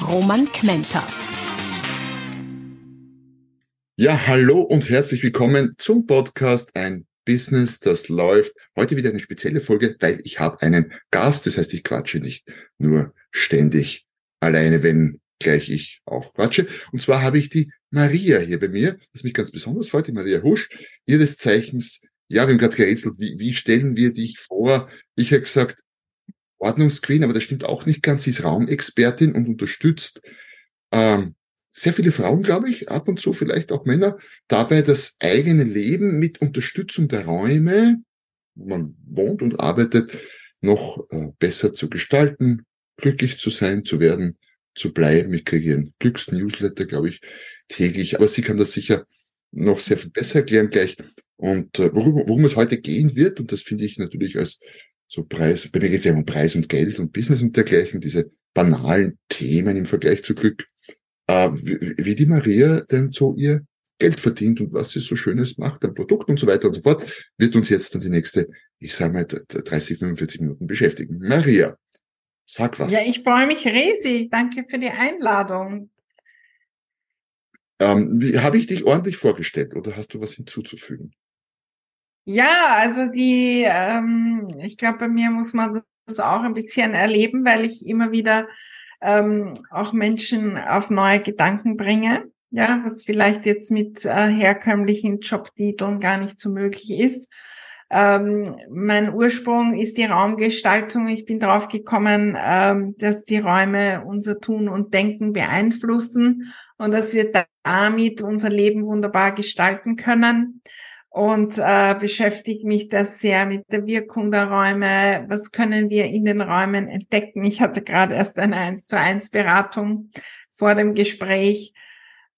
Roman Kmenter. Ja, hallo und herzlich willkommen zum Podcast Ein Business, das läuft. Heute wieder eine spezielle Folge, weil ich habe einen Gast. Das heißt, ich quatsche nicht nur ständig alleine, wenn gleich ich auch quatsche. Und zwar habe ich die Maria hier bei mir, was mich ganz besonders freut, die Maria Husch, ihres Zeichens, ja, wir haben gerade gerätselt, wie, wie stellen wir dich vor? Ich habe gesagt, Ordnungsqueen, aber das stimmt auch nicht ganz. Sie ist Raumexpertin und unterstützt ähm, sehr viele Frauen, glaube ich, ab und zu vielleicht auch Männer, dabei das eigene Leben mit Unterstützung der Räume, wo man wohnt und arbeitet, noch äh, besser zu gestalten, glücklich zu sein, zu werden zu bleiben. Ich kriege ihren Glücksnewsletter, glaube ich, täglich. Aber sie kann das sicher noch sehr viel besser erklären gleich. Und äh, worum, worum es heute gehen wird, und das finde ich natürlich als so Preis, bei mir geht es ja um Preis und Geld und Business und dergleichen, diese banalen Themen im Vergleich zu Glück, äh, wie, wie die Maria denn so ihr Geld verdient und was sie so Schönes macht, ein Produkt und so weiter und so fort, wird uns jetzt dann die nächste, ich sage mal, 30, 45 Minuten beschäftigen. Maria, Sag was. Ja, ich freue mich riesig. Danke für die Einladung. Ähm, habe ich dich ordentlich vorgestellt oder hast du was hinzuzufügen? Ja, also die, ähm, ich glaube, bei mir muss man das auch ein bisschen erleben, weil ich immer wieder ähm, auch Menschen auf neue Gedanken bringe. Ja, was vielleicht jetzt mit äh, herkömmlichen Jobtiteln gar nicht so möglich ist. Ähm, mein Ursprung ist die Raumgestaltung. Ich bin drauf gekommen, ähm, dass die Räume unser Tun und Denken beeinflussen und dass wir damit unser Leben wunderbar gestalten können. Und äh, beschäftige mich da sehr mit der Wirkung der Räume. Was können wir in den Räumen entdecken? Ich hatte gerade erst eine 1 zu 1 Beratung vor dem Gespräch,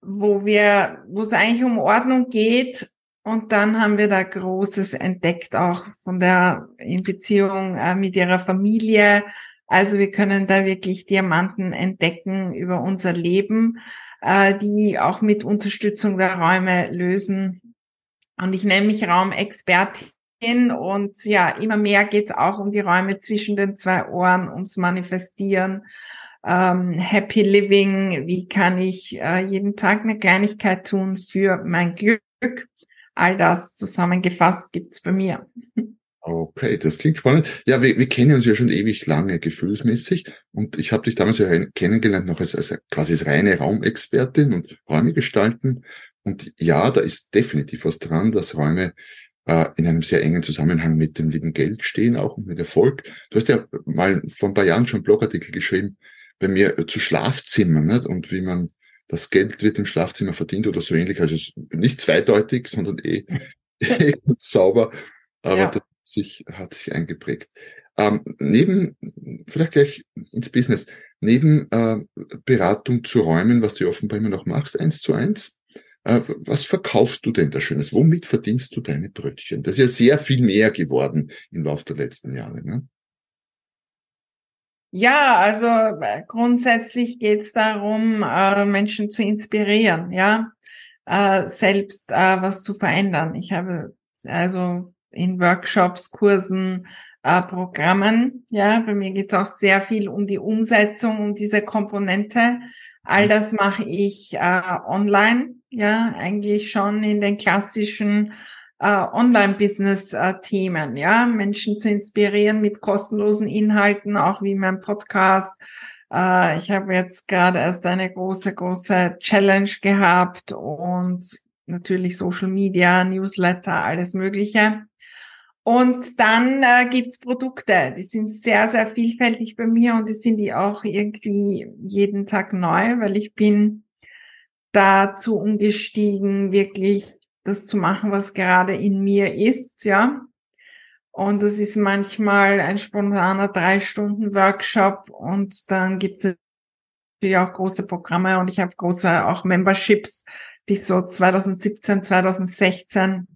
wo wir, wo es eigentlich um Ordnung geht und dann haben wir da Großes entdeckt, auch von der in Beziehung äh, mit ihrer Familie. Also wir können da wirklich Diamanten entdecken über unser Leben, äh, die auch mit Unterstützung der Räume lösen. Und ich nenne mich Raumexpertin und ja, immer mehr geht's auch um die Räume zwischen den zwei Ohren, ums Manifestieren. Ähm, Happy Living, wie kann ich äh, jeden Tag eine Kleinigkeit tun für mein Glück? all das zusammengefasst gibt's bei mir. Okay, das klingt spannend. Ja, wir, wir kennen uns ja schon ewig lange gefühlsmäßig und ich habe dich damals ja kennengelernt noch als, als quasi als reine Raumexpertin und Räume gestalten. Und ja, da ist definitiv was dran, dass Räume äh, in einem sehr engen Zusammenhang mit dem lieben Geld stehen, auch und mit Erfolg. Du hast ja mal vor ein paar Jahren schon Blogartikel geschrieben bei mir zu Schlafzimmern nicht? und wie man das Geld wird im Schlafzimmer verdient oder so ähnlich. Also nicht zweideutig, sondern eh, eh sauber. Aber ja. das hat sich, hat sich eingeprägt. Ähm, neben, vielleicht gleich ins Business, neben äh, Beratung zu Räumen, was du offenbar immer noch machst, eins zu eins, äh, was verkaufst du denn da Schönes? Womit verdienst du deine Brötchen? Das ist ja sehr viel mehr geworden im Laufe der letzten Jahre. Ne? Ja, also äh, grundsätzlich geht es darum, äh, Menschen zu inspirieren, ja, äh, selbst äh, was zu verändern. Ich habe also in Workshops, Kursen, äh, Programmen, ja, bei mir geht es auch sehr viel um die Umsetzung, um diese Komponente. All mhm. das mache ich äh, online, ja, eigentlich schon in den klassischen äh, Online-Business-Themen, ja, Menschen zu inspirieren mit kostenlosen Inhalten, auch wie mein Podcast. Äh, ich habe jetzt gerade erst eine große, große Challenge gehabt und natürlich Social Media, Newsletter, alles Mögliche. Und dann äh, gibt's Produkte, die sind sehr, sehr vielfältig bei mir und die sind die auch irgendwie jeden Tag neu, weil ich bin dazu umgestiegen, wirklich das zu machen, was gerade in mir ist, ja. Und das ist manchmal ein spontaner drei Stunden Workshop und dann gibt es natürlich auch große Programme und ich habe große auch Memberships bis so 2017, 2016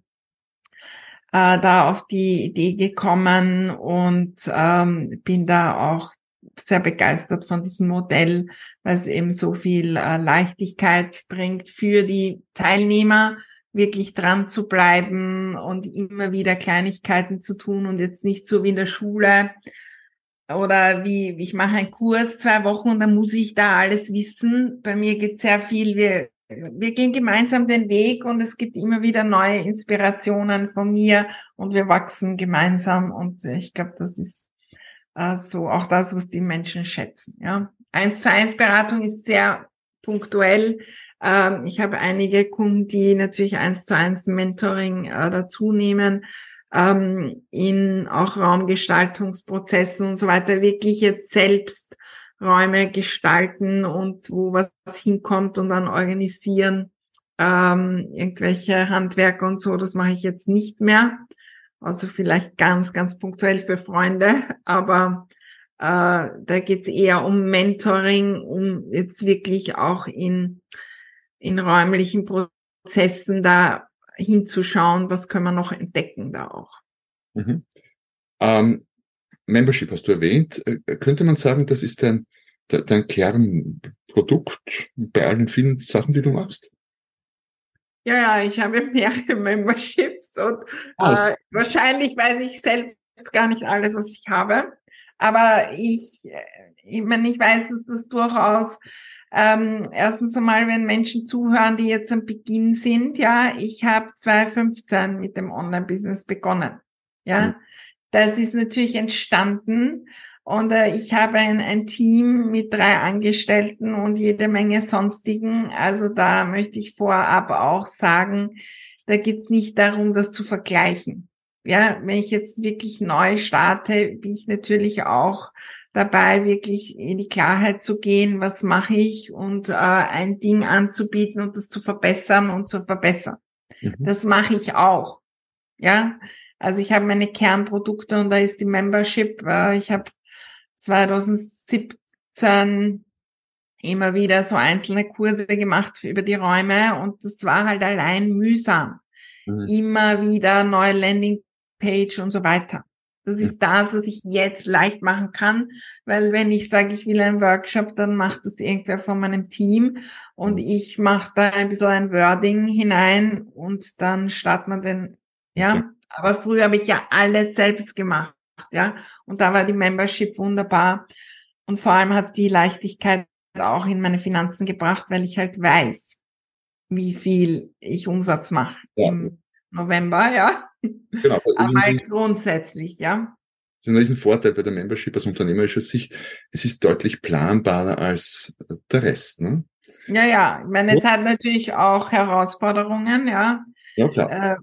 äh, da auf die Idee gekommen und ähm, bin da auch sehr begeistert von diesem Modell, weil es eben so viel äh, Leichtigkeit bringt für die Teilnehmer, wirklich dran zu bleiben und immer wieder Kleinigkeiten zu tun und jetzt nicht so wie in der Schule oder wie ich mache einen Kurs zwei Wochen und dann muss ich da alles wissen. Bei mir geht sehr viel, wir, wir gehen gemeinsam den Weg und es gibt immer wieder neue Inspirationen von mir und wir wachsen gemeinsam und ich glaube, das ist äh, so auch das, was die Menschen schätzen. Ja, eins zu eins Beratung ist sehr punktuell. Ähm, ich habe einige Kunden, die natürlich eins zu eins Mentoring äh, dazu nehmen ähm, in auch Raumgestaltungsprozessen und so weiter wirklich jetzt selbst Räume gestalten und wo was hinkommt und dann organisieren, ähm, irgendwelche Handwerker und so, das mache ich jetzt nicht mehr. Also vielleicht ganz, ganz punktuell für Freunde, aber äh, da geht's eher um Mentoring, um jetzt wirklich auch in, in räumlichen Prozessen da hinzuschauen, was können wir noch entdecken da auch. Mhm. Ähm, Membership hast du erwähnt. Äh, könnte man sagen, das ist dein, dein Kernprodukt bei allen vielen Sachen, die du machst? Ja, ja, ich habe mehrere Memberships und ah, äh, wahrscheinlich weiß ich selbst gar nicht alles, was ich habe. Aber ich, äh, ich meine, ich weiß, dass das durchaus ähm, erstens einmal, wenn Menschen zuhören, die jetzt am Beginn sind, ja, ich habe 2015 mit dem Online-Business begonnen. Ja, mhm. Das ist natürlich entstanden und äh, ich habe ein, ein Team mit drei Angestellten und jede Menge sonstigen. Also da möchte ich vorab auch sagen, da geht's nicht darum, das zu vergleichen. Ja, wenn ich jetzt wirklich neu starte, bin ich natürlich auch dabei, wirklich in die Klarheit zu gehen, was mache ich und äh, ein Ding anzubieten und das zu verbessern und zu verbessern. Mhm. Das mache ich auch. Ja, also ich habe meine Kernprodukte und da ist die Membership. Äh, ich habe 2017 immer wieder so einzelne Kurse gemacht über die Räume und das war halt allein mühsam. Mhm. Immer wieder neue Landingpage und so weiter. Das ist das, was ich jetzt leicht machen kann, weil wenn ich sage, ich will einen Workshop, dann macht das irgendwer von meinem Team und mhm. ich mache da ein bisschen ein Wording hinein und dann startet man den, ja. Aber früher habe ich ja alles selbst gemacht, ja. Und da war die Membership wunderbar und vor allem hat die Leichtigkeit auch in meine Finanzen gebracht, weil ich halt weiß, wie viel ich Umsatz mache ja. im November, ja. Genau. Aber halt grundsätzlich, ja. Das ist ein Vorteil bei der Membership aus unternehmerischer Sicht. Es ist deutlich planbarer als der Rest, ne? Ja, ja. Ich meine, es hat natürlich auch Herausforderungen, ja. Ja, klar. Äh,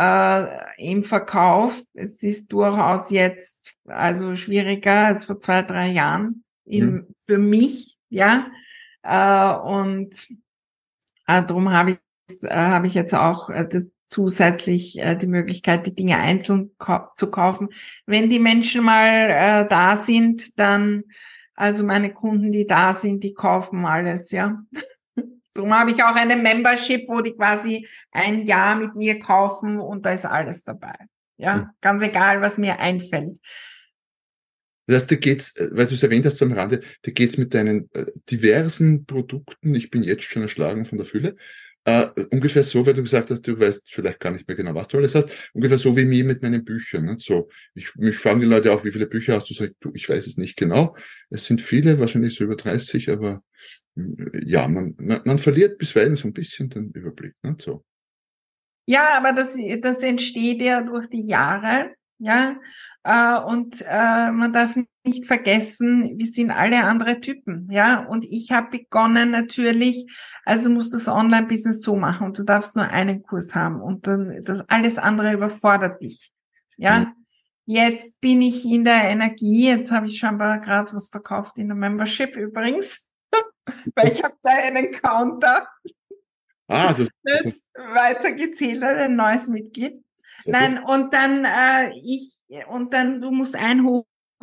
äh, Im Verkauf. Es ist durchaus jetzt also schwieriger als vor zwei, drei Jahren. In, hm. Für mich, ja. Äh, und äh, darum habe ich, äh, habe ich jetzt auch äh, das, zusätzlich äh, die Möglichkeit, die Dinge einzeln zu kaufen. Wenn die Menschen mal äh, da sind, dann, also meine Kunden, die da sind, die kaufen alles, ja. Darum habe ich auch eine Membership, wo die quasi ein Jahr mit mir kaufen und da ist alles dabei. Ja, mhm. ganz egal, was mir einfällt. Das heißt, da geht's, äh, weil du es erwähnt hast am Rande, da geht's mit deinen äh, diversen Produkten, ich bin jetzt schon erschlagen von der Fülle, Uh, ungefähr so, weil du gesagt hast, du weißt vielleicht gar nicht mehr genau, was du alles hast. Ungefähr so wie mir mit meinen Büchern. Ne? So, ich, mich fragen die Leute auch, wie viele Bücher hast du? Sag, du, ich weiß es nicht genau. Es sind viele, wahrscheinlich so über 30, aber äh, ja, man, man, man verliert bisweilen so ein bisschen den Überblick. Ne? So. Ja, aber das, das entsteht ja durch die Jahre. Ja, äh, und äh, man darf nicht vergessen, wir sind alle andere Typen, ja. Und ich habe begonnen natürlich, also musst du das Online-Business so machen und du darfst nur einen Kurs haben und dann das alles andere überfordert dich, ja. Mhm. Jetzt bin ich in der Energie, jetzt habe ich scheinbar gerade was verkauft in der Membership übrigens, weil ich habe da einen Counter. Ah, das, das weiter gezählt, ein neues Mitglied. Nein, und dann äh, ich und dann, du musst ein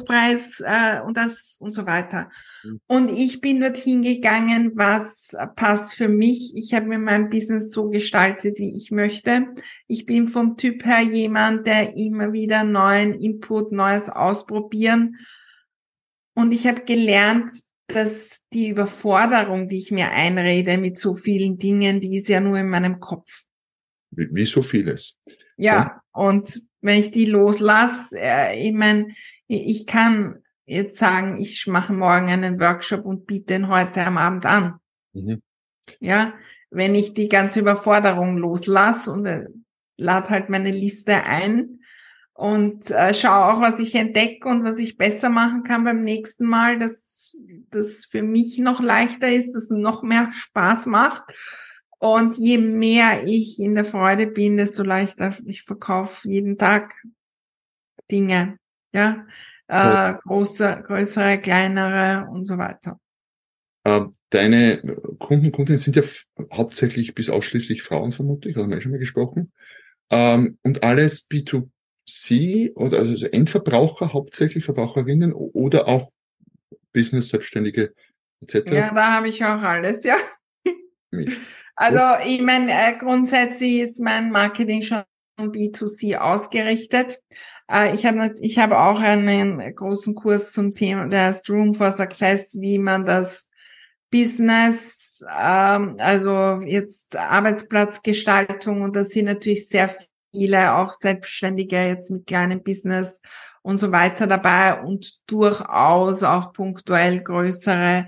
Preis äh, und das und so weiter. Mhm. Und ich bin dorthin gegangen, was passt für mich. Ich habe mir mein Business so gestaltet, wie ich möchte. Ich bin vom Typ her jemand, der immer wieder neuen Input, Neues ausprobieren. Und ich habe gelernt, dass die Überforderung, die ich mir einrede mit so vielen Dingen, die ist ja nur in meinem Kopf. Wie, wie so vieles. Ja, ja, und wenn ich die loslasse, äh, ich meine, ich kann jetzt sagen, ich mache morgen einen Workshop und biete den heute am Abend an. Mhm. Ja, wenn ich die ganze Überforderung loslasse und äh, lade halt meine Liste ein und äh, schaue auch, was ich entdecke und was ich besser machen kann beim nächsten Mal, dass das für mich noch leichter ist, dass es noch mehr Spaß macht. Und je mehr ich in der Freude bin, desto leichter ich verkaufe jeden Tag Dinge ja, äh, große, größere, kleinere und so weiter. Ähm, deine Kunden, Kundinnen sind ja hauptsächlich bis ausschließlich Frauen vermutlich, haben wir schon mal gesprochen. Ähm, und alles B2C oder also Endverbraucher, hauptsächlich Verbraucherinnen oder auch Business-Selbstständige etc. Ja, da habe ich auch alles, ja. Also ich meine, äh, grundsätzlich ist mein Marketing schon B2C ausgerichtet. Äh, ich habe ich habe auch einen großen Kurs zum Thema, der heißt Room for Success, wie man das Business, ähm, also jetzt Arbeitsplatzgestaltung und da sind natürlich sehr viele auch Selbstständige jetzt mit kleinem Business und so weiter dabei und durchaus auch punktuell größere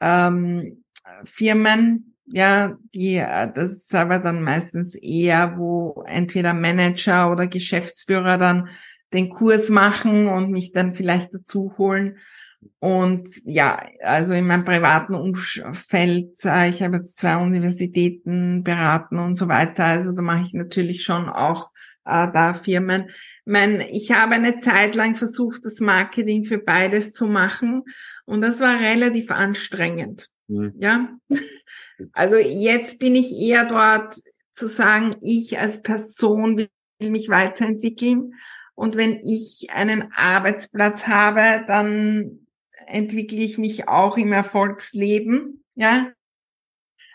ähm, Firmen, ja, die, äh, das ist aber dann meistens eher, wo entweder Manager oder Geschäftsführer dann den Kurs machen und mich dann vielleicht dazu holen. Und ja, also in meinem privaten Umfeld, äh, ich habe jetzt zwei Universitäten beraten und so weiter. Also da mache ich natürlich schon auch äh, da Firmen. Ich, mein, ich habe eine Zeit lang versucht, das Marketing für beides zu machen und das war relativ anstrengend. Mhm. Ja, also jetzt bin ich eher dort zu sagen, ich als Person will mich weiterentwickeln. Und wenn ich einen Arbeitsplatz habe, dann entwickle ich mich auch im Erfolgsleben. Ja.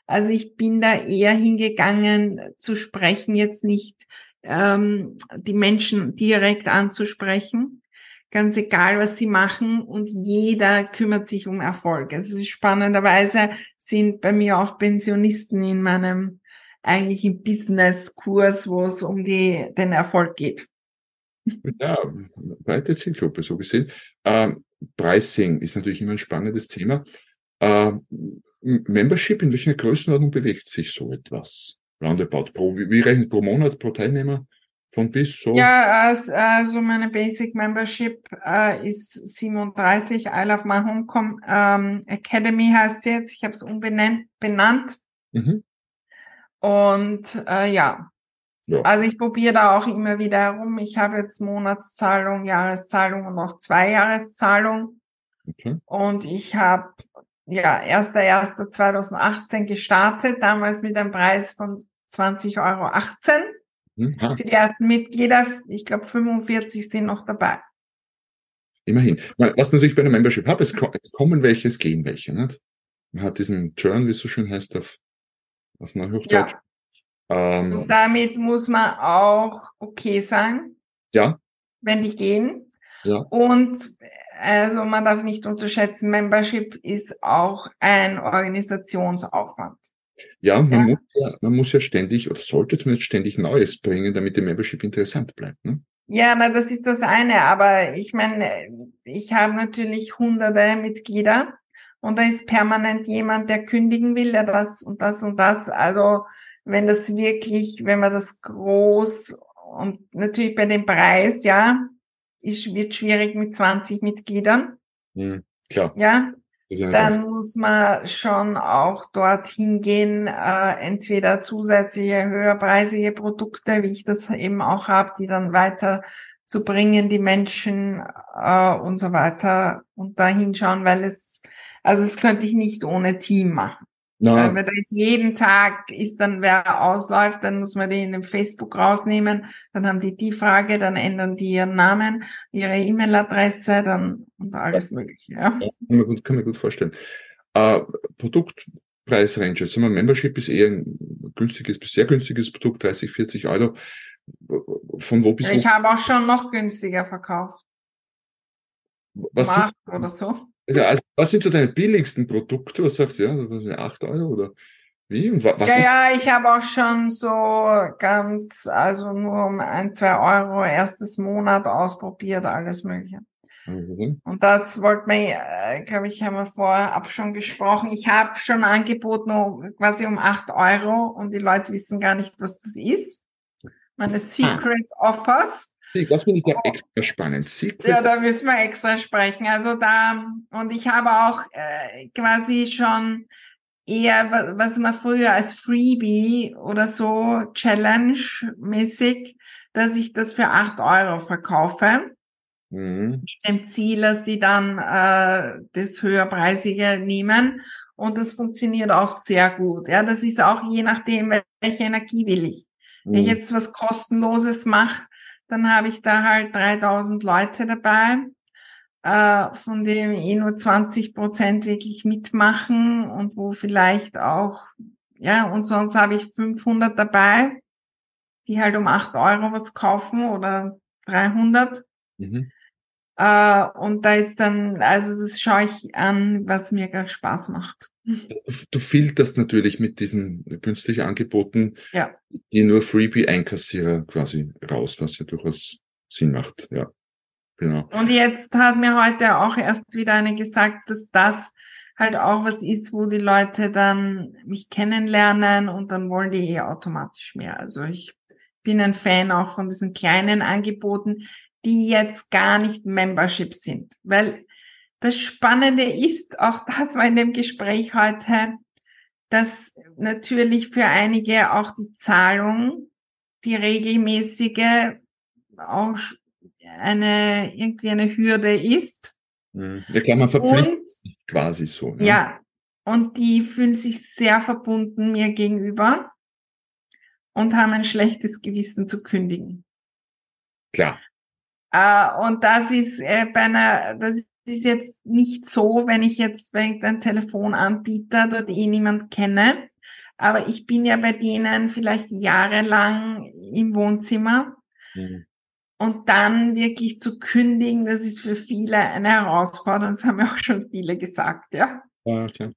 Also ich bin da eher hingegangen zu sprechen, jetzt nicht ähm, die Menschen direkt anzusprechen, ganz egal, was sie machen und jeder kümmert sich um Erfolg. Also spannenderweise sind bei mir auch Pensionisten in meinem eigentlichen Business-Kurs, wo es um die, den Erfolg geht. Ja, breite Zielgruppe, so gesehen. Ähm, Pricing ist natürlich immer ein spannendes Thema. Ähm, Membership, in welcher Größenordnung bewegt sich so etwas? Roundabout pro, wie, wie rechnet pro Monat, pro Teilnehmer? Von bis so? Ja, also meine Basic Membership äh, ist 37. I Love My Home ähm, Academy heißt sie jetzt. Ich habe es umbenannt. Benannt. Mhm. Und äh, ja. Ja. Also ich probiere da auch immer wieder herum. Ich habe jetzt Monatszahlung, Jahreszahlung und auch Zweijahreszahlung. Okay. Und ich habe ja 1.1.2018 gestartet, damals mit einem Preis von 20,18 Euro. Hm? Für die ersten Mitglieder, ich glaube 45 sind noch dabei. Immerhin. Was natürlich bei einer Membership habe, es kommen welche, es gehen welche. Nicht? Man hat diesen Churn, wie es so schön heißt, auf, auf Neuhochdeutsch. Ja. Ähm, Und damit muss man auch okay sein. Ja. Wenn die gehen. Ja. Und also man darf nicht unterschätzen, Membership ist auch ein Organisationsaufwand. Ja, man, ja. Muss ja, man muss ja ständig oder sollte zumindest ständig Neues bringen, damit die Membership interessant bleibt. Ne? Ja, na, das ist das eine. Aber ich meine, ich habe natürlich hunderte Mitglieder und da ist permanent jemand, der kündigen will, der das und das und das. Also wenn das wirklich, wenn man das groß und natürlich bei dem Preis, ja, ist, wird schwierig mit 20 Mitgliedern. Mhm, klar. Ja, dann muss man schon auch dorthin gehen, äh, entweder zusätzliche höherpreisige Produkte, wie ich das eben auch habe, die dann weiter zu bringen, die Menschen äh, und so weiter und da hinschauen, weil es, also es könnte ich nicht ohne Team machen. Na. Weil da ist jeden Tag, ist dann wer ausläuft, dann muss man den in Facebook rausnehmen, dann haben die die Frage, dann ändern die ihren Namen, ihre E-Mail-Adresse, dann und alles mögliche. Ja. ja kann, man gut, kann man gut vorstellen. Äh, Produktpreisrange, jetzt haben wir Membership ist eher ein günstiges bis sehr günstiges Produkt, 30, 40 Euro. Von wo bis wo? Ich habe auch schon noch günstiger verkauft. Was sind, oder so. Ja, also was sind so deine billigsten Produkte? Was sagst du, ja, 8 Euro oder wie? Und was ja, ja, ich habe auch schon so ganz, also nur um ein, zwei Euro erstes Monat ausprobiert, alles Mögliche. Mhm. Und das wollte man, äh, glaube ich, haben wir vorab schon gesprochen. Ich habe schon angeboten, quasi um 8 Euro und die Leute wissen gar nicht, was das ist. Meine ah. Secret Offers. Das finde ich ja extra spannend. Secret. Ja, da müssen wir extra sprechen. Also da, und ich habe auch äh, quasi schon eher, was man früher als Freebie oder so Challenge-mäßig, dass ich das für acht Euro verkaufe. Mhm. Mit dem Ziel, dass sie dann äh, das höherpreisige nehmen. Und das funktioniert auch sehr gut. Ja, das ist auch je nachdem, welche Energie will ich. Mhm. Wenn ich mhm. jetzt was kostenloses mache, dann habe ich da halt 3000 Leute dabei, äh, von denen eh nur 20 Prozent wirklich mitmachen und wo vielleicht auch, ja, und sonst habe ich 500 dabei, die halt um 8 Euro was kaufen oder 300. Mhm. Äh, und da ist dann, also das schaue ich an, was mir gerade Spaß macht. Du filterst natürlich mit diesen günstigen Angeboten ja. die nur Freebie-Einkassierer quasi raus, was ja durchaus Sinn macht. Ja, genau. Und jetzt hat mir heute auch erst wieder eine gesagt, dass das halt auch was ist, wo die Leute dann mich kennenlernen und dann wollen die eh automatisch mehr. Also ich bin ein Fan auch von diesen kleinen Angeboten, die jetzt gar nicht Membership sind, weil das Spannende ist, auch das war in dem Gespräch heute, dass natürlich für einige auch die Zahlung, die regelmäßige, auch eine, irgendwie eine Hürde ist. Mhm. Ja, klar, man verpflichtet und, quasi so. Ne? Ja, und die fühlen sich sehr verbunden mir gegenüber und haben ein schlechtes Gewissen zu kündigen. Klar. Äh, und das ist äh, bei einer, das ist jetzt nicht so, wenn ich jetzt bei einem Telefonanbieter dort eh niemand kenne. Aber ich bin ja bei denen vielleicht jahrelang im Wohnzimmer. Mhm. Und dann wirklich zu kündigen, das ist für viele eine Herausforderung. Das haben ja auch schon viele gesagt, ja. Okay.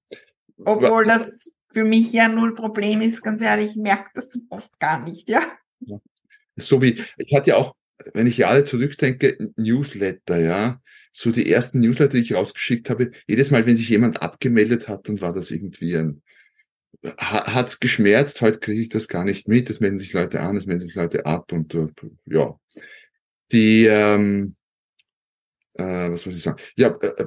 Obwohl das für mich ja null Problem ist, ganz ehrlich, ich merke das oft gar nicht, ja. ja. So wie, ich hatte ja auch, wenn ich Jahre zurückdenke, Newsletter, ja so die ersten Newsletter, die ich rausgeschickt habe, jedes Mal, wenn sich jemand abgemeldet hat, dann war das irgendwie ein, hat's geschmerzt, heute kriege ich das gar nicht mit, es melden sich Leute an, es melden sich Leute ab und uh, ja. Die, ähm, äh, was muss ich sagen? Ja, äh, äh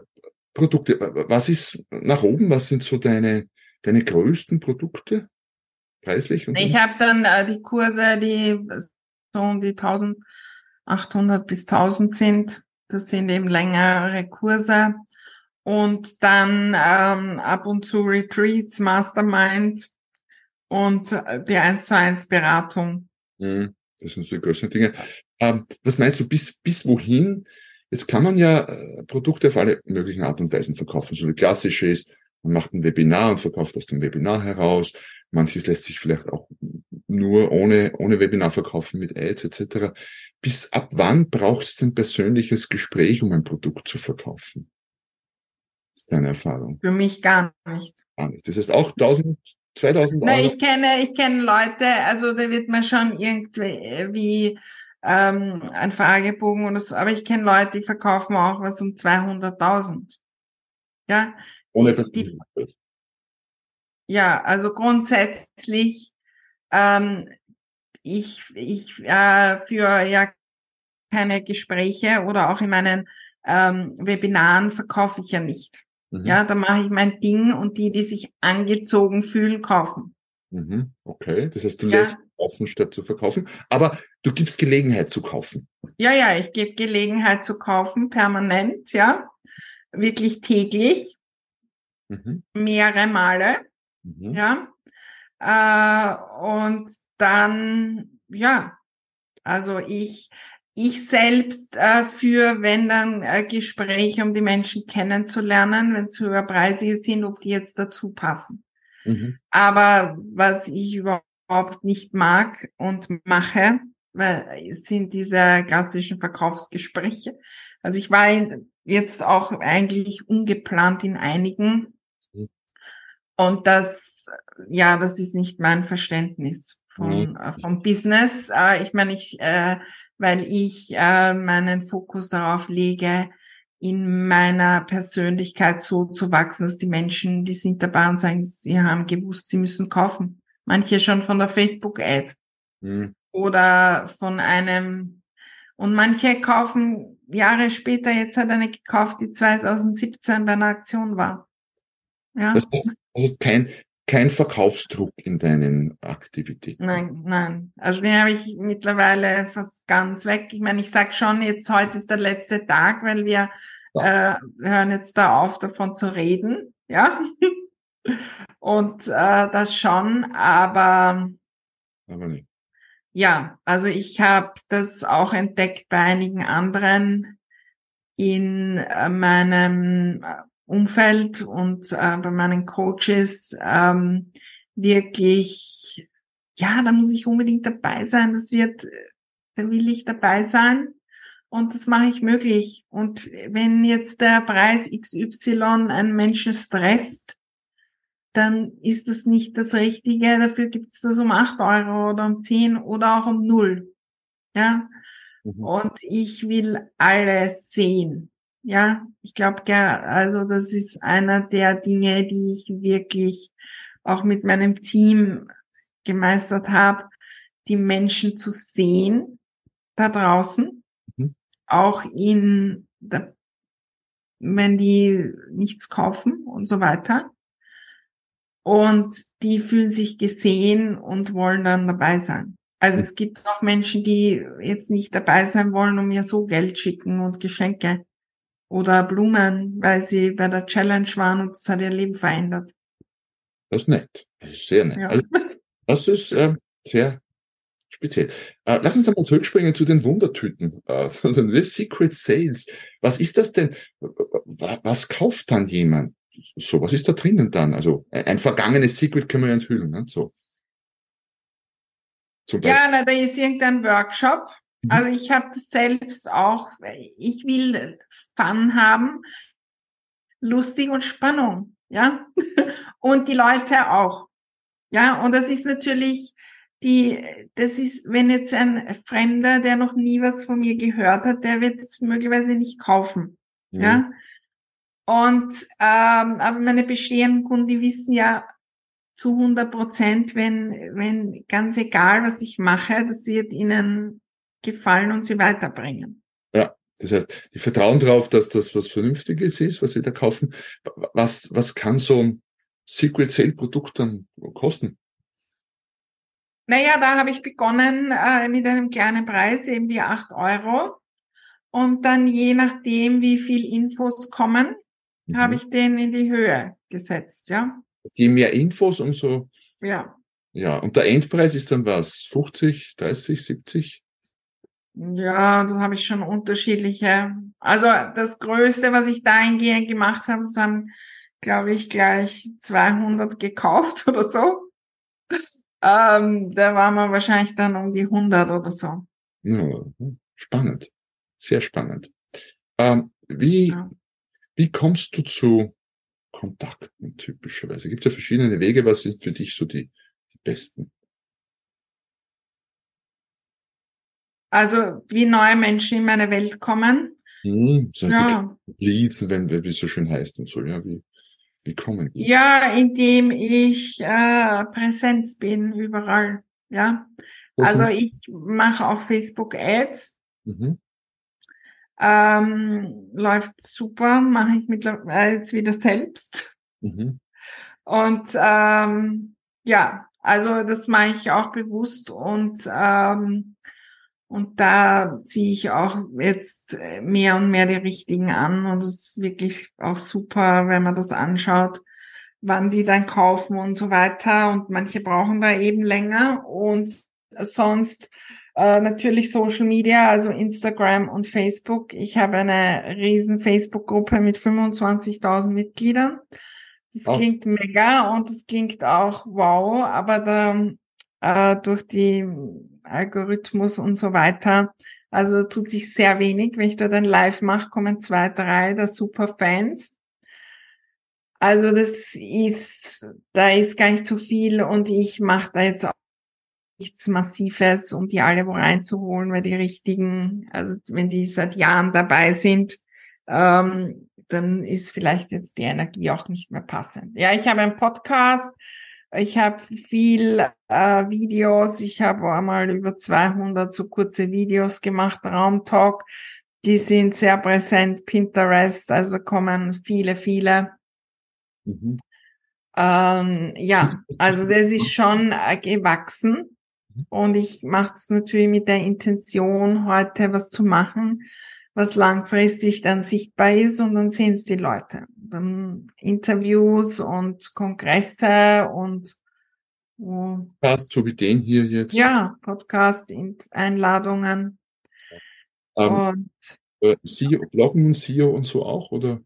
Produkte, was ist nach oben, was sind so deine, deine größten Produkte? Preislich? Und ich habe dann äh, die Kurse, die so um die 1800 bis 1000 sind. Das sind eben längere Kurse und dann ähm, ab und zu Retreats, Mastermind und äh, die 1 zu 1 Beratung. Mhm, das sind so die größten Dinge. Ähm, was meinst du, bis, bis wohin? Jetzt kann man ja äh, Produkte auf alle möglichen Art und Weisen verkaufen. So die klassische ist, man macht ein Webinar und verkauft aus dem Webinar heraus. Manches lässt sich vielleicht auch nur ohne, ohne Webinar verkaufen mit Ads etc. Bis ab wann brauchst du ein persönliches Gespräch, um ein Produkt zu verkaufen? Das ist deine Erfahrung. Für mich gar nicht. Gar nicht. Das heißt auch 1000, 2000 Euro? Nein, ich kenne, ich kenne Leute, also da wird man schon irgendwie ähm, ein Fragebogen oder so, aber ich kenne Leute, die verkaufen auch was um 200.000. Ja. Ohne die, ja, also grundsätzlich, ähm, ich, ich äh, führe ja keine Gespräche oder auch in meinen ähm, Webinaren verkaufe ich ja nicht. Mhm. Ja, da mache ich mein Ding und die, die sich angezogen fühlen, kaufen. Mhm. Okay, das heißt, du ja. lässt offen statt zu verkaufen, aber du gibst Gelegenheit zu kaufen. Ja, ja, ich gebe Gelegenheit zu kaufen, permanent, ja, wirklich täglich, mhm. mehrere Male. Mhm. Ja. Äh, und dann, ja, also ich, ich selbst äh, für, wenn dann äh, Gespräche, um die Menschen kennenzulernen, wenn es höherpreisige sind, ob die jetzt dazu passen. Mhm. Aber was ich überhaupt nicht mag und mache, weil, sind diese klassischen Verkaufsgespräche. Also ich war jetzt auch eigentlich ungeplant in einigen. Und das, ja, das ist nicht mein Verständnis von, mhm. vom Business. Äh, ich meine, ich, äh, weil ich äh, meinen Fokus darauf lege, in meiner Persönlichkeit so zu wachsen, dass die Menschen, die sind dabei und sagen, sie haben gewusst, sie müssen kaufen. Manche schon von der Facebook-Ad mhm. oder von einem, und manche kaufen Jahre später, jetzt hat eine gekauft, die 2017 bei einer Aktion war. Ja. Das heißt, das ist kein, kein Verkaufsdruck in deinen Aktivitäten. Nein, nein. Also den habe ich mittlerweile fast ganz weg. Ich meine, ich sag schon, jetzt heute ist der letzte Tag, weil wir ja. äh, hören jetzt da auf, davon zu reden. Ja. Und äh, das schon, aber, aber nicht. ja, also ich habe das auch entdeckt bei einigen anderen in äh, meinem äh, Umfeld und äh, bei meinen Coaches ähm, wirklich, ja, da muss ich unbedingt dabei sein. Das wird, da will ich dabei sein und das mache ich möglich. Und wenn jetzt der Preis XY einen Menschen stresst, dann ist das nicht das Richtige. Dafür gibt es das um acht Euro oder um zehn oder auch um null. Ja. Mhm. Und ich will alles sehen. Ja, ich glaube, also das ist einer der Dinge, die ich wirklich auch mit meinem Team gemeistert habe, die Menschen zu sehen da draußen, mhm. auch in der, wenn die nichts kaufen und so weiter. Und die fühlen sich gesehen und wollen dann dabei sein. Also es gibt auch Menschen, die jetzt nicht dabei sein wollen und mir so Geld schicken und Geschenke oder Blumen, weil sie bei der Challenge waren und das hat ihr Leben verändert. Das ist nett. Das ist sehr nett. Ja. Also, das ist äh, sehr speziell. Äh, lass uns mal zurückspringen zu den Wundertüten, äh, den Secret Sales. Was ist das denn? Was kauft dann jemand? So, was ist da drinnen dann? Also ein vergangenes Secret können wir ja enthüllen. Ne? So. Ja, na, da ist irgendein Workshop. Also ich habe das selbst auch, ich will Fun haben, lustig und Spannung, ja. Und die Leute auch. Ja, und das ist natürlich die, das ist, wenn jetzt ein Fremder, der noch nie was von mir gehört hat, der wird es möglicherweise nicht kaufen. Mhm. Ja. Und ähm, aber meine bestehenden Kunden, die wissen ja zu 100 Prozent, wenn, wenn ganz egal, was ich mache, das wird ihnen gefallen und sie weiterbringen. Ja, das heißt, die vertrauen darauf, dass das was Vernünftiges ist, was sie da kaufen. Was, was kann so ein Secret Sale Produkt dann kosten? Naja, da habe ich begonnen äh, mit einem kleinen Preis, eben wie acht Euro. Und dann je nachdem, wie viel Infos kommen, mhm. habe ich den in die Höhe gesetzt, ja. Je mehr Infos, umso. Ja. Ja, und der Endpreis ist dann was? 50, 30, 70? Ja, da habe ich schon unterschiedliche. Also das Größte, was ich dahingehend gemacht habe, das haben, glaube ich, gleich 200 gekauft oder so. Ähm, da waren wir wahrscheinlich dann um die 100 oder so. Ja, spannend. Sehr spannend. Ähm, wie, ja. wie kommst du zu Kontakten typischerweise? Gibt ja verschiedene Wege. Was sind für dich so die, die besten? Also wie neue Menschen in meine Welt kommen. Hm, so ja. Leads, wenn wie es so schön heißt und so, ja, wie, wie kommen die? Ja, indem ich äh, Präsenz bin überall. Ja. Okay. Also ich mache auch Facebook Ads. Mhm. Ähm, läuft super, mache ich mittlerweile jetzt wieder selbst. Mhm. Und ähm, ja, also das mache ich auch bewusst und ähm, und da ziehe ich auch jetzt mehr und mehr die richtigen an. Und es ist wirklich auch super, wenn man das anschaut, wann die dann kaufen und so weiter. Und manche brauchen da eben länger. Und sonst äh, natürlich Social Media, also Instagram und Facebook. Ich habe eine riesen Facebook-Gruppe mit 25.000 Mitgliedern. Das oh. klingt mega und das klingt auch wow, aber da äh, durch die Algorithmus und so weiter, also tut sich sehr wenig. Wenn ich dort ein Live mache, kommen zwei, drei der Superfans. Also das ist, da ist gar nicht zu viel und ich mache da jetzt auch nichts Massives, um die alle wo reinzuholen, weil die richtigen, also wenn die seit Jahren dabei sind, ähm, dann ist vielleicht jetzt die Energie auch nicht mehr passend. Ja, ich habe einen Podcast, ich habe viel äh, Videos, ich habe einmal über 200 so kurze Videos gemacht, Raumtalk, die sind sehr präsent, Pinterest, also kommen viele, viele. Mhm. Ähm, ja, also das ist schon äh, gewachsen. Mhm. und ich mache es natürlich mit der Intention, heute was zu machen, was langfristig dann sichtbar ist und dann sehen es die Leute. Dann Interviews und Kongresse und Podcast, so wie den hier jetzt. Ja, Podcast-Einladungen. Ähm, und äh, CEO, Bloggen und CEO und so auch, oder?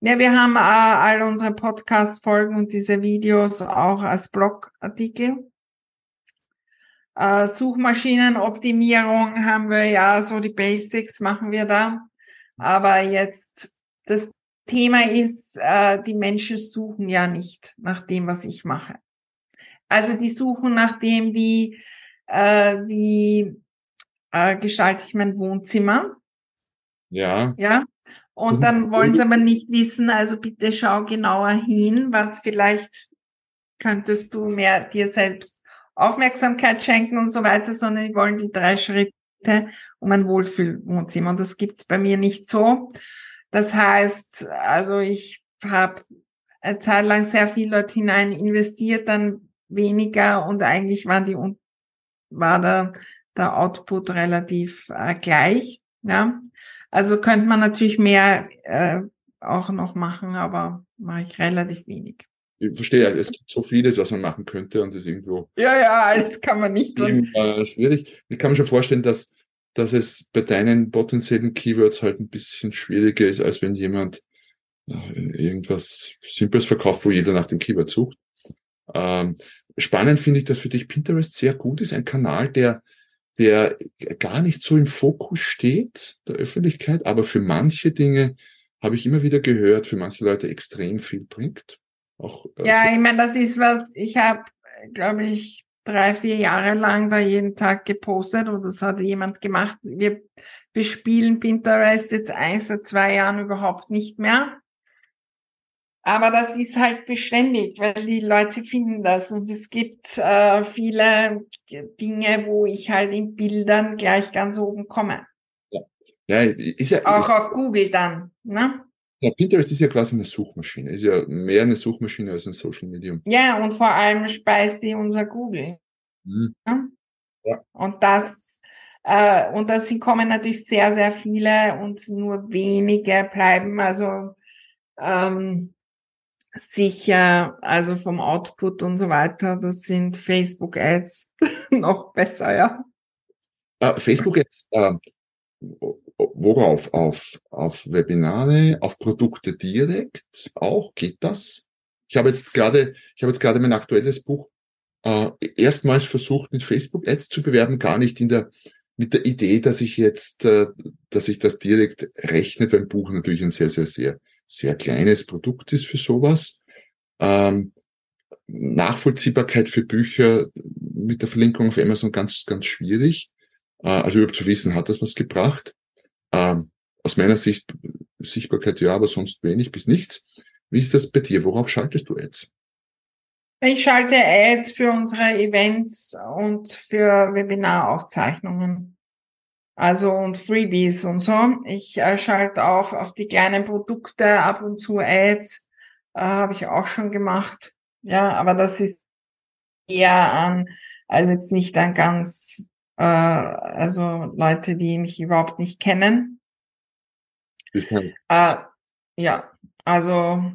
Ja, wir haben äh, all unsere Podcast-Folgen und diese Videos auch als Blogartikel. Äh, Suchmaschinenoptimierung haben wir ja, so die Basics machen wir da. Aber jetzt, das Thema ist, äh, die Menschen suchen ja nicht nach dem, was ich mache. Also die suchen nach dem, wie, äh, wie äh, gestalte ich mein Wohnzimmer. Ja. Ja. Und mhm. dann wollen sie aber nicht wissen, also bitte schau genauer hin, was vielleicht könntest du mehr dir selbst Aufmerksamkeit schenken und so weiter, sondern die wollen die drei Schritte um ein Wohlfühlwohnzimmer. Und das gibt's bei mir nicht so. Das heißt, also ich habe eine Zeit lang sehr viel dort hinein investiert, dann weniger und eigentlich waren die war der, der Output relativ äh, gleich. Ja, also könnte man natürlich mehr äh, auch noch machen, aber mache ich relativ wenig. Ich verstehe, es gibt so vieles, was man machen könnte und das irgendwo. Ja, ja, alles kann man nicht tun. Äh, schwierig. Ich kann mir schon vorstellen, dass, dass es bei deinen potenziellen Keywords halt ein bisschen schwieriger ist, als wenn jemand äh, irgendwas Simples verkauft, wo jeder nach dem Keyword sucht. Ähm, spannend finde ich, dass für dich Pinterest sehr gut ist, ein Kanal, der der gar nicht so im Fokus steht der Öffentlichkeit, aber für manche Dinge habe ich immer wieder gehört, für manche Leute extrem viel bringt. Auch, äh, ja, ich meine, das ist was, ich habe, glaube ich, drei, vier Jahre lang da jeden Tag gepostet und das hat jemand gemacht. Wir bespielen Pinterest jetzt eins seit zwei Jahren überhaupt nicht mehr. Aber das ist halt beständig, weil die Leute finden das und es gibt äh, viele Dinge, wo ich halt in Bildern gleich ganz oben komme. Ja, ja, ist ja auch auf Google dann, ne? Ja, Pinterest ist ja quasi eine Suchmaschine, ist ja mehr eine Suchmaschine als ein Social Medium. Ja, und vor allem speist die unser Google. Mhm. Ja? ja. Und das äh, und das kommen natürlich sehr, sehr viele und nur wenige bleiben. Also ähm, sicher, also vom Output und so weiter, das sind Facebook-Ads noch besser, ja. Uh, Facebook-Ads, uh, worauf? Auf, auf Webinare, auf Produkte direkt auch? Geht das? Ich habe jetzt gerade, ich habe jetzt gerade mein aktuelles Buch uh, erstmals versucht, mit Facebook-Ads zu bewerben, gar nicht in der, mit der Idee, dass ich jetzt, dass ich das direkt rechne, weil ein Buch natürlich ein sehr, sehr, sehr sehr kleines Produkt ist für sowas. Ähm, Nachvollziehbarkeit für Bücher mit der Verlinkung auf Amazon ganz, ganz schwierig. Äh, also überhaupt zu wissen, hat das was gebracht? Ähm, aus meiner Sicht Sichtbarkeit ja, aber sonst wenig bis nichts. Wie ist das bei dir? Worauf schaltest du Ads? Ich schalte Ads für unsere Events und für Webinaraufzeichnungen. Also und Freebies und so. Ich äh, schalte auch auf die kleinen Produkte ab und zu Ads. Äh, Habe ich auch schon gemacht. Ja, aber das ist eher an, also jetzt nicht an ganz, äh, also Leute, die mich überhaupt nicht kennen. Äh, ja, also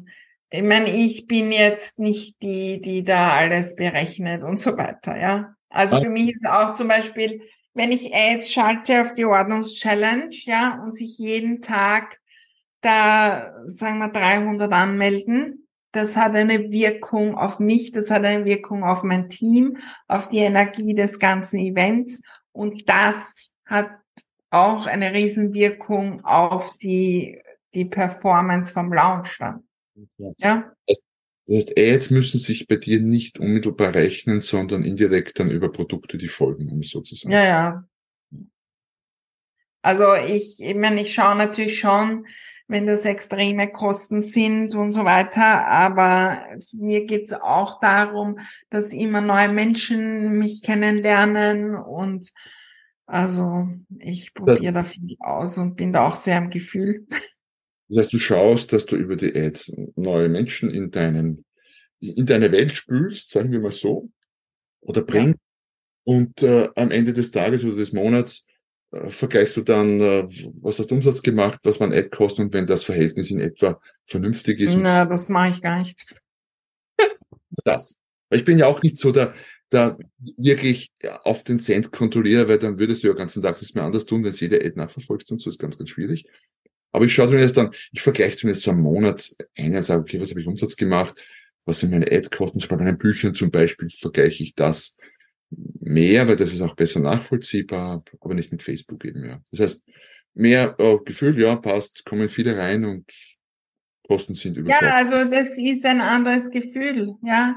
ich meine, ich bin jetzt nicht die, die da alles berechnet und so weiter, ja. Also für mich ist auch zum Beispiel, wenn ich Ads schalte auf die Ordnungschallenge, ja, und sich jeden Tag da, sagen wir, 300 anmelden, das hat eine Wirkung auf mich, das hat eine Wirkung auf mein Team, auf die Energie des ganzen Events und das hat auch eine Riesenwirkung auf die, die Performance vom Launch dann. Ja. Das heißt, Ads müssen sich bei dir nicht unmittelbar rechnen, sondern indirekt dann über Produkte, die folgen, um es sozusagen. Ja, ja. Also ich, ich meine, ich schaue natürlich schon, wenn das extreme Kosten sind und so weiter, aber mir geht's auch darum, dass immer neue Menschen mich kennenlernen und also ich probiere da viel aus und bin da auch sehr im Gefühl. Das heißt, du schaust, dass du über die Ads neue Menschen in deinen, in deine Welt spülst, sagen wir mal so, oder bringst. Ja. Und äh, am Ende des Tages oder des Monats vergleichst du dann, äh, was hast du Umsatz gemacht, was waren Ad-Kosten und wenn das Verhältnis in etwa vernünftig ist. Na, das mache ich gar nicht. Das. Ich bin ja auch nicht so der, der wirklich auf den Cent kontrolliere, weil dann würdest du ja den ganzen Tag nichts mehr anders tun, wenn du jede Ad nachverfolgst und so ist ganz, ganz schwierig. Aber ich schaue mir jetzt dann, ich vergleiche zumindest so einen Monat ein und sage, okay, was habe ich Umsatz gemacht? Was sind meine Ad-Kosten? So bei meinen Büchern zum Beispiel vergleiche ich das mehr, weil das ist auch besser nachvollziehbar, aber nicht mit Facebook eben, ja. Das heißt, mehr oh, Gefühl, ja, passt, kommen viele rein und Kosten sind überschaubar. Ja, also das ist ein anderes Gefühl, ja.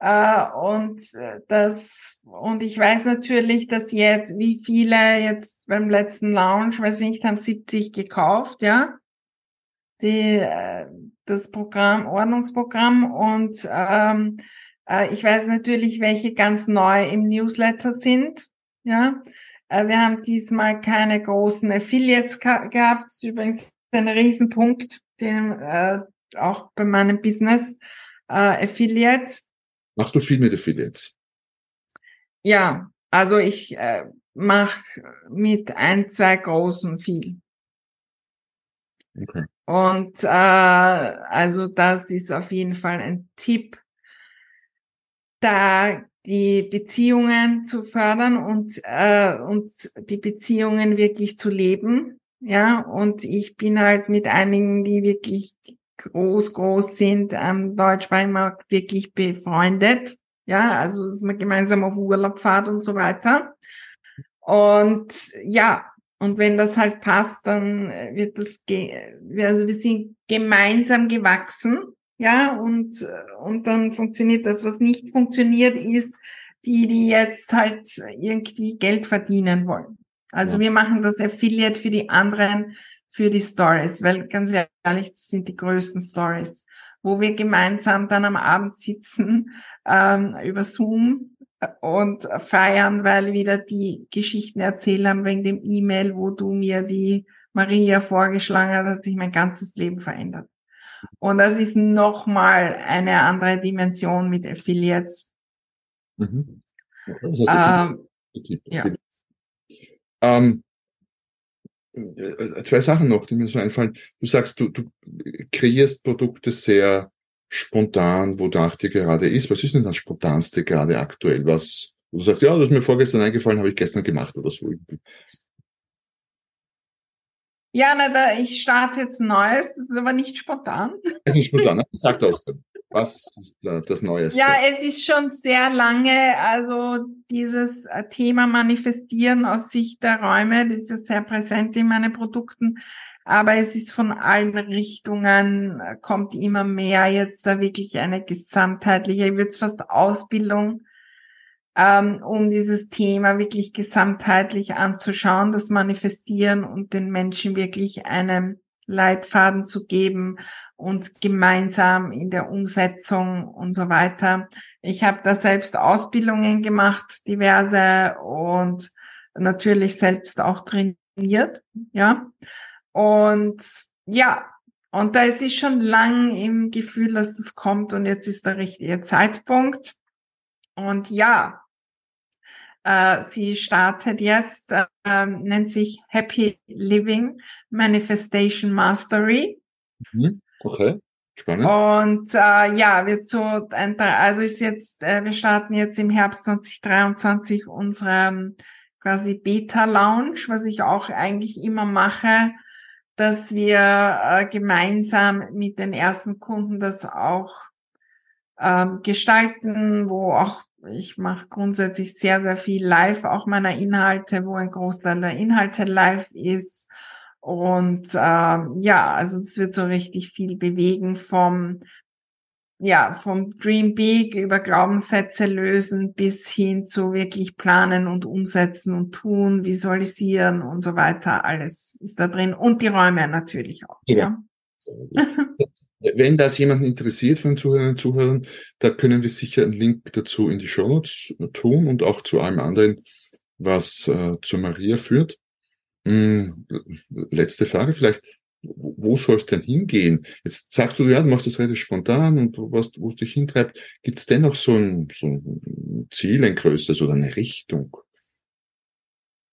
Äh, und äh, das, und ich weiß natürlich, dass jetzt, wie viele jetzt beim letzten Launch, weiß ich nicht, haben 70 gekauft, ja. Die, äh, das Programm, Ordnungsprogramm und ähm, äh, ich weiß natürlich, welche ganz neu im Newsletter sind, ja. Äh, wir haben diesmal keine großen Affiliates gehabt. Das ist übrigens ein Riesenpunkt, den äh, auch bei meinem Business äh, Affiliates Machst du viel mit Affiliates? Ja, also ich äh, mache mit ein, zwei großen viel. Okay. Und äh, also das ist auf jeden Fall ein Tipp, da die Beziehungen zu fördern und äh, und die Beziehungen wirklich zu leben. Ja, und ich bin halt mit einigen, die wirklich groß, groß sind am deutschsprachigen wirklich befreundet. Ja, also dass man gemeinsam auf Urlaub fahrt und so weiter. Und ja, und wenn das halt passt, dann wird das, also wir sind gemeinsam gewachsen. Ja, und, und dann funktioniert das. Was nicht funktioniert, ist die, die jetzt halt irgendwie Geld verdienen wollen. Also ja. wir machen das Affiliate für die anderen für die Stories, weil ganz ehrlich, das sind die größten Stories, wo wir gemeinsam dann am Abend sitzen ähm, über Zoom und feiern, weil wieder die Geschichten erzählt haben wegen dem E-Mail, wo du mir die Maria vorgeschlagen hast, hat sich mein ganzes Leben verändert. Und das ist nochmal eine andere Dimension mit Affiliates. Mhm. Ähm, ja. Ähm, äh, zwei Sachen noch, die mir so einfallen. Du sagst, du, du kreierst Produkte sehr spontan, wonach dir gerade ist. Was ist denn das Spontanste gerade aktuell? Was, du sagst, ja, das ist mir vorgestern eingefallen, habe ich gestern gemacht oder so. Ja, na, da, ich starte jetzt Neues, das ist aber nicht spontan. Nicht spontan, sag das. Was ist das Neueste? Ja, es ist schon sehr lange, also dieses äh, Thema Manifestieren aus Sicht der Räume, das ist ja sehr präsent in meinen Produkten, aber es ist von allen Richtungen, äh, kommt immer mehr jetzt da wirklich eine gesamtheitliche, ich würde es fast Ausbildung, ähm, um dieses Thema wirklich gesamtheitlich anzuschauen, das Manifestieren und den Menschen wirklich einem Leitfaden zu geben und gemeinsam in der Umsetzung und so weiter. Ich habe da selbst Ausbildungen gemacht, diverse und natürlich selbst auch trainiert, ja. Und ja, und da ist es schon lang im Gefühl, dass das kommt und jetzt ist der richtige Zeitpunkt. Und ja, sie startet jetzt, äh, nennt sich Happy Living Manifestation Mastery. Mhm. Okay. Spannend. Und äh, ja, wird so ein, also ist jetzt, äh, wir starten jetzt im Herbst 2023 unsere quasi Beta-Lounge, was ich auch eigentlich immer mache, dass wir äh, gemeinsam mit den ersten Kunden das auch ähm, gestalten, wo auch ich mache grundsätzlich sehr, sehr viel live, auch meiner Inhalte, wo ein Großteil der Inhalte live ist. Und ähm, ja, also es wird so richtig viel bewegen vom ja, vom Dream Big über Glaubenssätze lösen bis hin zu wirklich planen und umsetzen und tun, visualisieren und so weiter. Alles ist da drin und die Räume natürlich auch. Ja. ja. Wenn das jemanden interessiert von Zuhörern und Zuhörern, da können wir sicher einen Link dazu in die Show Notes tun und auch zu allem anderen, was äh, zu Maria führt. Hm, letzte Frage vielleicht wo soll es denn hingehen? Jetzt sagst du, ja, du machst das relativ spontan und was, wo es dich hintreibt. Gibt es dennoch so ein, so ein Ziel, ein größeres oder eine Richtung?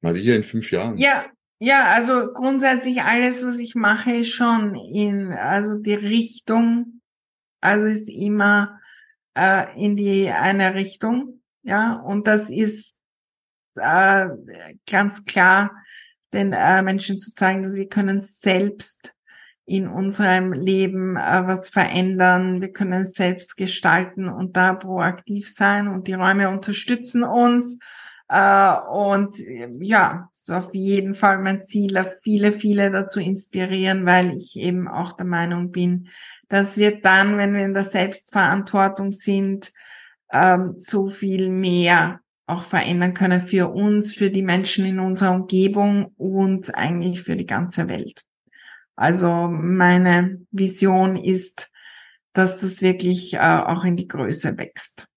Maria in fünf Jahren. Ja, ja, also grundsätzlich alles, was ich mache, ist schon in, also die Richtung, also ist immer äh, in die eine Richtung, ja, und das ist äh, ganz klar den äh, Menschen zu zeigen, dass wir können selbst in unserem Leben äh, was verändern. Wir können selbst gestalten und da proaktiv sein und die Räume unterstützen uns. Äh, und ja, ist auf jeden Fall mein Ziel, viele, viele dazu inspirieren, weil ich eben auch der Meinung bin, dass wir dann, wenn wir in der Selbstverantwortung sind, ähm, so viel mehr auch verändern können für uns, für die Menschen in unserer Umgebung und eigentlich für die ganze Welt. Also meine Vision ist, dass das wirklich äh, auch in die Größe wächst.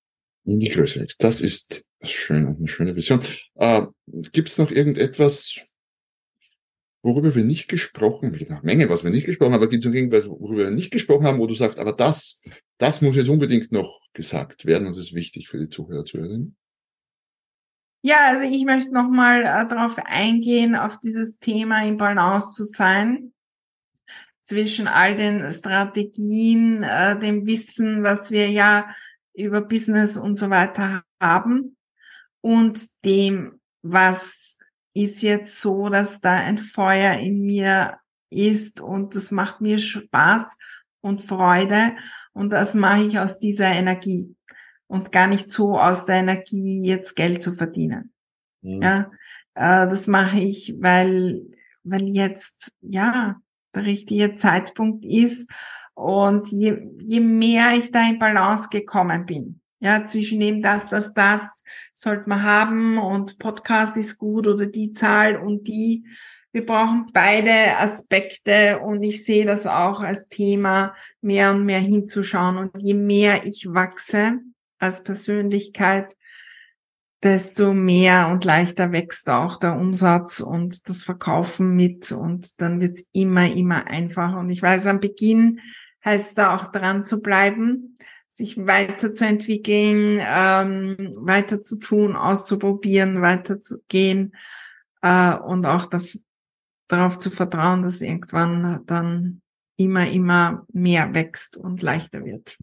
In die Größe wächst. Das ist schön, eine schöne Vision. Äh, Gibt es noch irgendetwas, worüber wir nicht gesprochen haben? Eine Menge, was wir nicht gesprochen haben, aber gibt es noch irgendwas, worüber wir nicht gesprochen haben, wo du sagst, aber das, das muss jetzt unbedingt noch gesagt werden und das ist wichtig für die Zuhörer, Zuhörerinnen? Ja, also ich möchte nochmal äh, darauf eingehen, auf dieses Thema im Balance zu sein zwischen all den Strategien, äh, dem Wissen, was wir ja über Business und so weiter haben und dem, was ist jetzt so, dass da ein Feuer in mir ist und das macht mir Spaß und Freude und das mache ich aus dieser Energie und gar nicht so aus der Energie, jetzt Geld zu verdienen. Mhm. Ja, äh, das mache ich, weil, weil jetzt, ja, der richtige Zeitpunkt ist und je, je mehr ich da in Balance gekommen bin, ja, zwischen dem das, das, das sollte man haben und Podcast ist gut oder die Zahl und die. Wir brauchen beide Aspekte und ich sehe das auch als Thema, mehr und mehr hinzuschauen. Und je mehr ich wachse, als Persönlichkeit, desto mehr und leichter wächst auch der Umsatz und das Verkaufen mit und dann wird's immer, immer einfacher. Und ich weiß, am Beginn heißt da auch dran zu bleiben, sich weiterzuentwickeln, ähm, weiter zu tun, auszuprobieren, weiterzugehen äh, und auch da, darauf zu vertrauen, dass irgendwann dann immer, immer mehr wächst und leichter wird.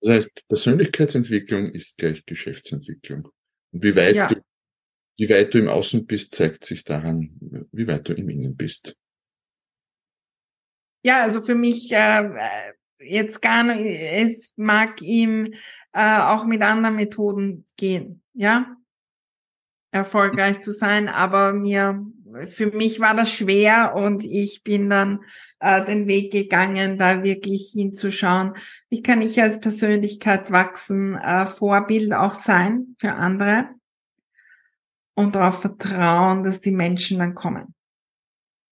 Das heißt, Persönlichkeitsentwicklung ist gleich Geschäftsentwicklung. Und wie weit, ja. du, wie weit du im Außen bist, zeigt sich daran, wie weit du im Innen bist. Ja, also für mich äh, jetzt gar nicht, es mag ihm äh, auch mit anderen Methoden gehen, ja, erfolgreich zu sein, aber mir für mich war das schwer und ich bin dann äh, den Weg gegangen, da wirklich hinzuschauen, wie kann ich als Persönlichkeit wachsen, äh, Vorbild auch sein für andere und darauf vertrauen, dass die Menschen dann kommen.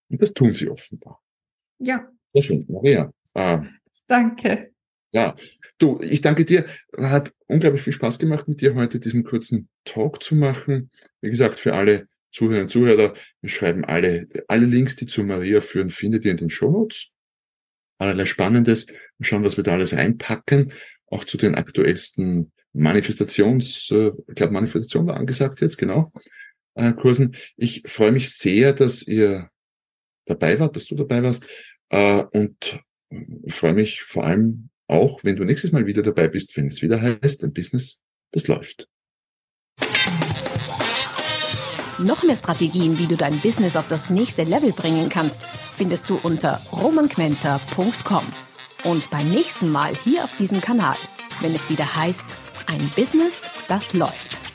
Und das tun sie offenbar. Ja. Sehr schön, Maria. Äh, danke. Ja, du, ich danke dir. Hat unglaublich viel Spaß gemacht, mit dir heute diesen kurzen Talk zu machen. Wie gesagt, für alle Zuhörer und Zuhörer, wir schreiben alle, alle Links, die zu Maria führen, findet ihr in den Show Notes. Allerlei Spannendes. Wir schauen, was wir da alles reinpacken. Auch zu den aktuellsten Manifestations, äh, ich glaube Manifestation war angesagt jetzt, genau, äh, Kursen. Ich freue mich sehr, dass ihr dabei wart, dass du dabei warst. Äh, und ich freue mich vor allem auch, wenn du nächstes Mal wieder dabei bist, wenn es wieder heißt, ein Business, das läuft. Noch mehr Strategien, wie du dein Business auf das nächste Level bringen kannst, findest du unter romanquenter.com. Und beim nächsten Mal hier auf diesem Kanal, wenn es wieder heißt, ein Business, das läuft.